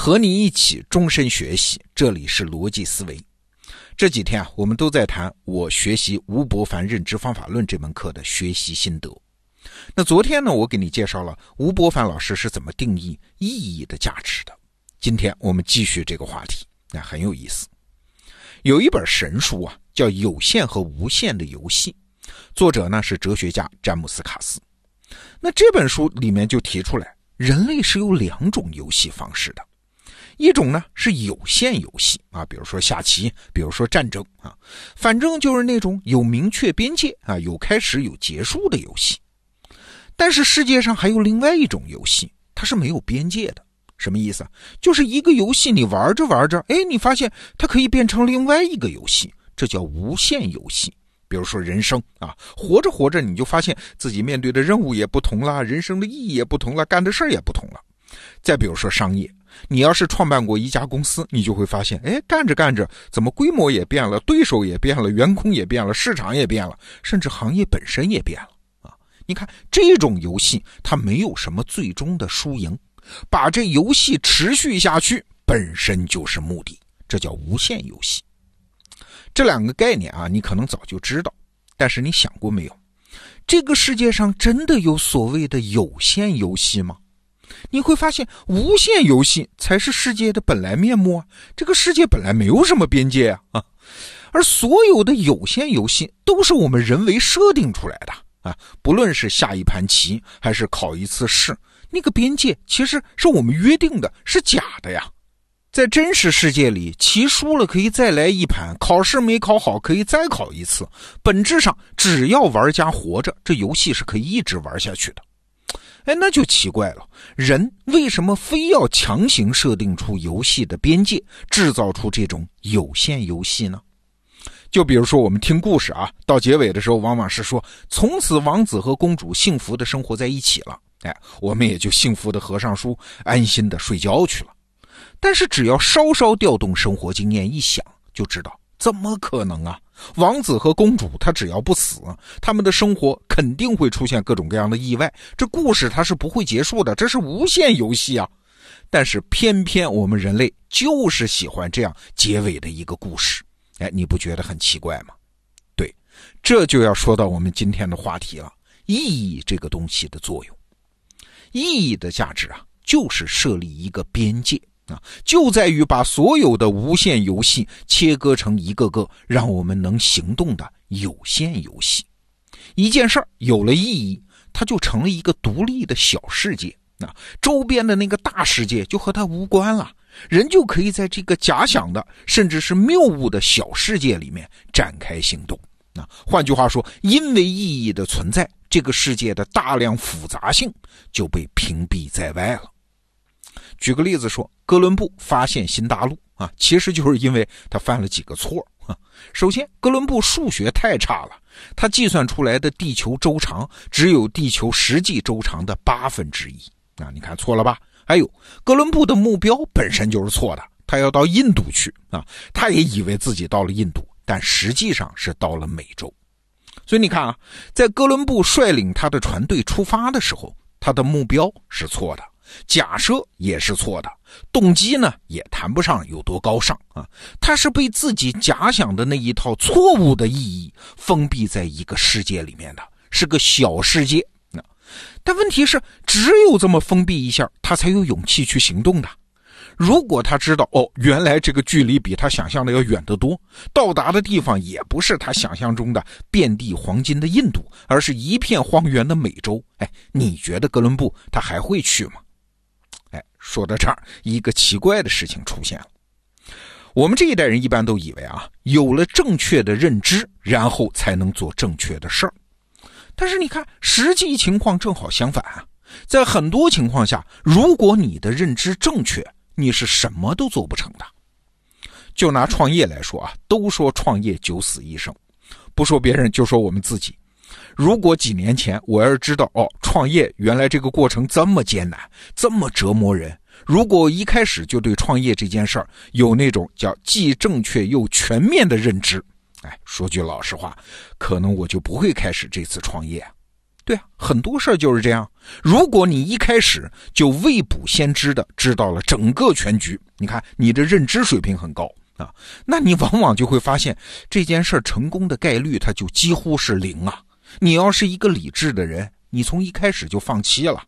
和你一起终身学习，这里是逻辑思维。这几天啊，我们都在谈我学习吴伯凡认知方法论这门课的学习心得。那昨天呢，我给你介绍了吴伯凡老师是怎么定义意义的价值的。今天我们继续这个话题，那很有意思。有一本神书啊，叫《有限和无限的游戏》，作者呢是哲学家詹姆斯·卡斯。那这本书里面就提出来，人类是有两种游戏方式的。一种呢是有限游戏啊，比如说下棋，比如说战争啊，反正就是那种有明确边界啊、有开始有结束的游戏。但是世界上还有另外一种游戏，它是没有边界的。什么意思？就是一个游戏你玩着玩着，哎，你发现它可以变成另外一个游戏，这叫无限游戏。比如说人生啊，活着活着你就发现自己面对的任务也不同了，人生的意义也不同了，干的事儿也不同了。再比如说商业。你要是创办过一家公司，你就会发现，哎，干着干着，怎么规模也变了，对手也变了，员工也变了，市场也变了，甚至行业本身也变了啊！你看这种游戏，它没有什么最终的输赢，把这游戏持续下去本身就是目的，这叫无限游戏。这两个概念啊，你可能早就知道，但是你想过没有，这个世界上真的有所谓的有限游戏吗？你会发现，无限游戏才是世界的本来面目啊！这个世界本来没有什么边界啊啊！而所有的有限游戏都是我们人为设定出来的啊！不论是下一盘棋，还是考一次试，那个边界其实是我们约定的，是假的呀！在真实世界里，棋输了可以再来一盘，考试没考好可以再考一次。本质上，只要玩家活着，这游戏是可以一直玩下去的。哎，那就奇怪了，人为什么非要强行设定出游戏的边界，制造出这种有限游戏呢？就比如说，我们听故事啊，到结尾的时候，往往是说从此王子和公主幸福的生活在一起了，哎，我们也就幸福的合上书，安心的睡觉去了。但是，只要稍稍调动生活经验一想，就知道怎么可能啊？王子和公主，他只要不死，他们的生活肯定会出现各种各样的意外。这故事它是不会结束的，这是无限游戏啊！但是偏偏我们人类就是喜欢这样结尾的一个故事。哎，你不觉得很奇怪吗？对，这就要说到我们今天的话题了：意义这个东西的作用。意义的价值啊，就是设立一个边界。啊，就在于把所有的无限游戏切割成一个个让我们能行动的有限游戏。一件事儿有了意义，它就成了一个独立的小世界。啊，周边的那个大世界就和它无关了，人就可以在这个假想的甚至是谬误的小世界里面展开行动。啊，换句话说，因为意义的存在，这个世界的大量复杂性就被屏蔽在外了。举个例子说，哥伦布发现新大陆啊，其实就是因为他犯了几个错啊。首先，哥伦布数学太差了，他计算出来的地球周长只有地球实际周长的八分之一。啊，你看错了吧？还有，哥伦布的目标本身就是错的，他要到印度去啊，他也以为自己到了印度，但实际上是到了美洲。所以你看啊，在哥伦布率领他的船队出发的时候，他的目标是错的。假设也是错的，动机呢也谈不上有多高尚啊。他是被自己假想的那一套错误的意义封闭在一个世界里面的，是个小世界。那但问题是，只有这么封闭一下，他才有勇气去行动的。如果他知道哦，原来这个距离比他想象的要远得多，到达的地方也不是他想象中的遍地黄金的印度，而是一片荒原的美洲。哎，你觉得哥伦布他还会去吗？说到这儿，一个奇怪的事情出现了。我们这一代人一般都以为啊，有了正确的认知，然后才能做正确的事儿。但是你看，实际情况正好相反啊。在很多情况下，如果你的认知正确，你是什么都做不成的。就拿创业来说啊，都说创业九死一生，不说别人，就说我们自己。如果几年前我要是知道哦，创业原来这个过程这么艰难，这么折磨人，如果一开始就对创业这件事儿有那种叫既正确又全面的认知，哎，说句老实话，可能我就不会开始这次创业，对啊，很多事儿就是这样。如果你一开始就未卜先知的知道了整个全局，你看你的认知水平很高啊，那你往往就会发现这件事儿成功的概率它就几乎是零啊。你要是一个理智的人，你从一开始就放弃了。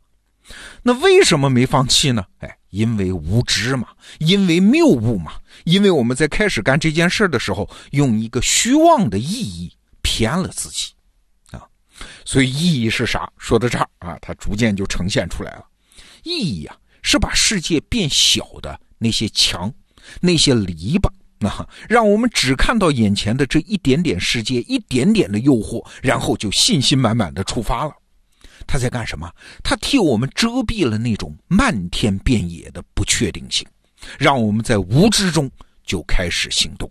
那为什么没放弃呢？哎，因为无知嘛，因为谬误嘛，因为我们在开始干这件事的时候，用一个虚妄的意义骗了自己啊。所以意义是啥？说到这儿啊，它逐渐就呈现出来了。意义啊，是把世界变小的那些墙、那些篱笆啊，让我们只看到眼前的这一点点世界、一点点的诱惑，然后就信心满满的出发了。他在干什么？他替我们遮蔽了那种漫天遍野的不确定性，让我们在无知中就开始行动。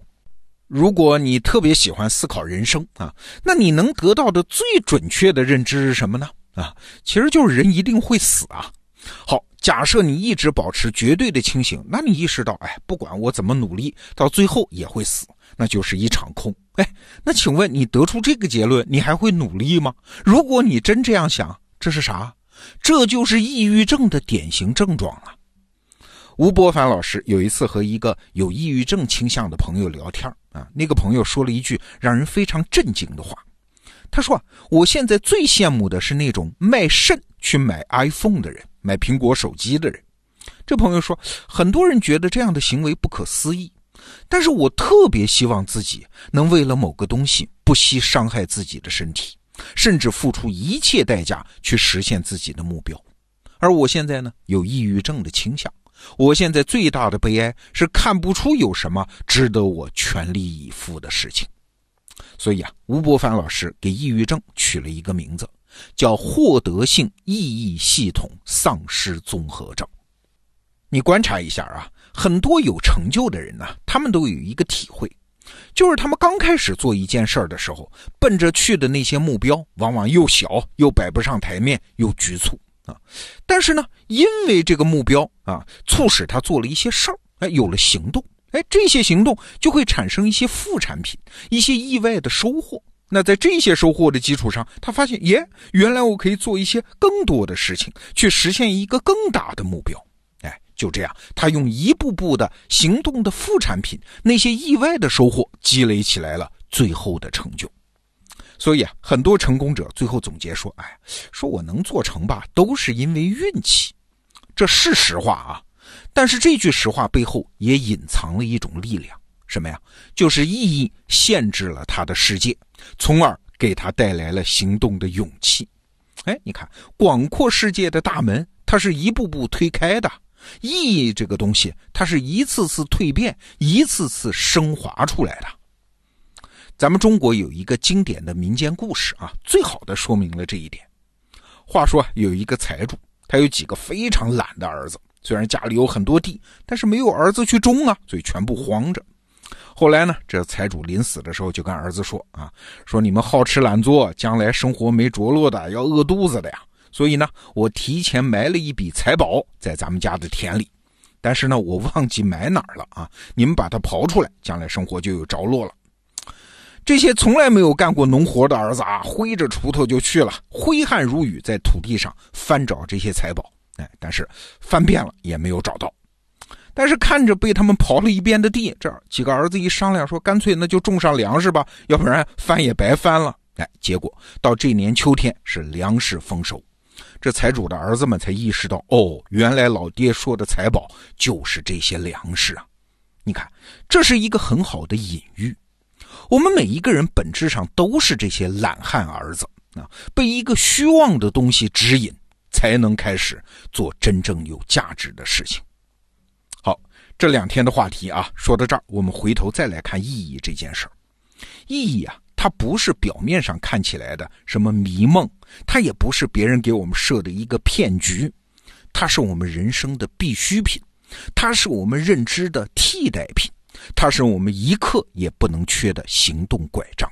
如果你特别喜欢思考人生啊，那你能得到的最准确的认知是什么呢？啊，其实就是人一定会死啊。好，假设你一直保持绝对的清醒，那你意识到，哎，不管我怎么努力，到最后也会死，那就是一场空。哎，那请问你得出这个结论，你还会努力吗？如果你真这样想。这是啥？这就是抑郁症的典型症状啊！吴伯凡老师有一次和一个有抑郁症倾向的朋友聊天啊，那个朋友说了一句让人非常震惊的话。他说：“我现在最羡慕的是那种卖肾去买 iPhone 的人，买苹果手机的人。”这朋友说：“很多人觉得这样的行为不可思议，但是我特别希望自己能为了某个东西不惜伤害自己的身体。”甚至付出一切代价去实现自己的目标，而我现在呢，有抑郁症的倾向。我现在最大的悲哀是看不出有什么值得我全力以赴的事情。所以啊，吴伯凡老师给抑郁症取了一个名字，叫获得性意义系统丧失综合症。你观察一下啊，很多有成就的人呢，他们都有一个体会。就是他们刚开始做一件事儿的时候，奔着去的那些目标，往往又小又摆不上台面，又局促啊。但是呢，因为这个目标啊，促使他做了一些事儿，哎，有了行动，哎，这些行动就会产生一些副产品，一些意外的收获。那在这些收获的基础上，他发现，耶，原来我可以做一些更多的事情，去实现一个更大的目标。哎就这样，他用一步步的行动的副产品，那些意外的收获积累起来了最后的成就。所以啊，很多成功者最后总结说：“哎，说我能做成吧，都是因为运气。”这是实话啊。但是这句实话背后也隐藏了一种力量，什么呀？就是意义限制了他的世界，从而给他带来了行动的勇气。哎，你看，广阔世界的大门，它是一步步推开的。意义这个东西，它是一次次蜕变、一次次升华出来的。咱们中国有一个经典的民间故事啊，最好的说明了这一点。话说有一个财主，他有几个非常懒的儿子，虽然家里有很多地，但是没有儿子去种啊，所以全部荒着。后来呢，这财主临死的时候就跟儿子说啊，说你们好吃懒做，将来生活没着落的，要饿肚子的呀。所以呢，我提前埋了一笔财宝在咱们家的田里，但是呢，我忘记埋哪儿了啊！你们把它刨出来，将来生活就有着落了。这些从来没有干过农活的儿子啊，挥着锄头就去了，挥汗如雨，在土地上翻找这些财宝。哎，但是翻遍了也没有找到。但是看着被他们刨了一遍的地，这几个儿子一商量说，干脆那就种上粮食吧，要不然翻也白翻了。哎，结果到这年秋天是粮食丰收。这财主的儿子们才意识到，哦，原来老爹说的财宝就是这些粮食啊！你看，这是一个很好的隐喻。我们每一个人本质上都是这些懒汉儿子啊，被一个虚妄的东西指引，才能开始做真正有价值的事情。这两天的话题啊，说到这儿，我们回头再来看意义这件事儿。意义啊。它不是表面上看起来的什么迷梦，它也不是别人给我们设的一个骗局，它是我们人生的必需品，它是我们认知的替代品，它是我们一刻也不能缺的行动拐杖。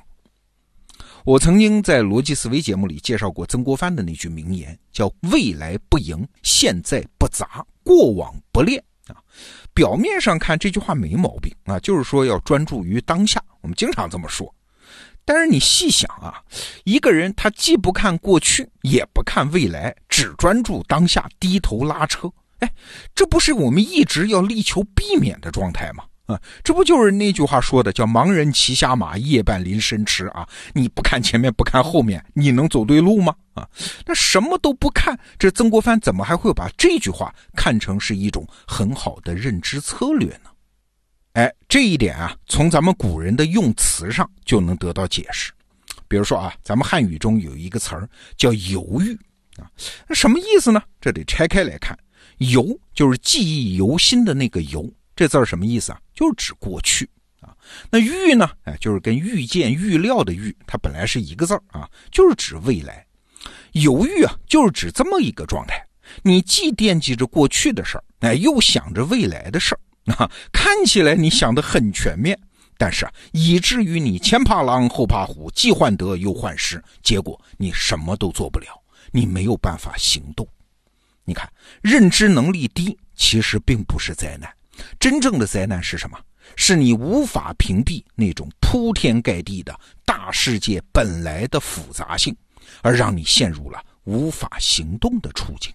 我曾经在逻辑思维节目里介绍过曾国藩的那句名言，叫“未来不迎，现在不砸，过往不恋”。表面上看这句话没毛病啊，就是说要专注于当下。我们经常这么说。但是你细想啊，一个人他既不看过去，也不看未来，只专注当下，低头拉车，哎，这不是我们一直要力求避免的状态吗？啊，这不就是那句话说的，叫“盲人骑瞎马，夜半临深池”啊？你不看前面，不看后面，你能走对路吗？啊，那什么都不看，这曾国藩怎么还会把这句话看成是一种很好的认知策略呢？哎，这一点啊，从咱们古人的用词上就能得到解释。比如说啊，咱们汉语中有一个词儿叫“犹豫”啊，那什么意思呢？这得拆开来看，“犹”就是记忆犹新的那个“犹”。这字儿什么意思啊？就是指过去啊。那预呢？哎，就是跟预见、预料的预，它本来是一个字儿啊，就是指未来。犹豫啊，就是指这么一个状态。你既惦记着过去的事儿，哎，又想着未来的事儿啊。看起来你想的很全面，但是啊，以至于你前怕狼后怕虎，既患得又患失，结果你什么都做不了，你没有办法行动。你看，认知能力低，其实并不是灾难。真正的灾难是什么？是你无法屏蔽那种铺天盖地的大世界本来的复杂性，而让你陷入了无法行动的处境。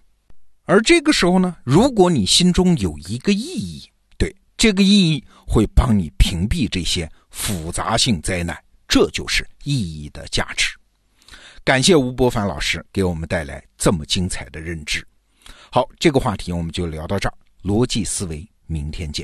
而这个时候呢，如果你心中有一个意义，对这个意义会帮你屏蔽这些复杂性灾难，这就是意义的价值。感谢吴伯凡老师给我们带来这么精彩的认知。好，这个话题我们就聊到这儿，逻辑思维。明天见。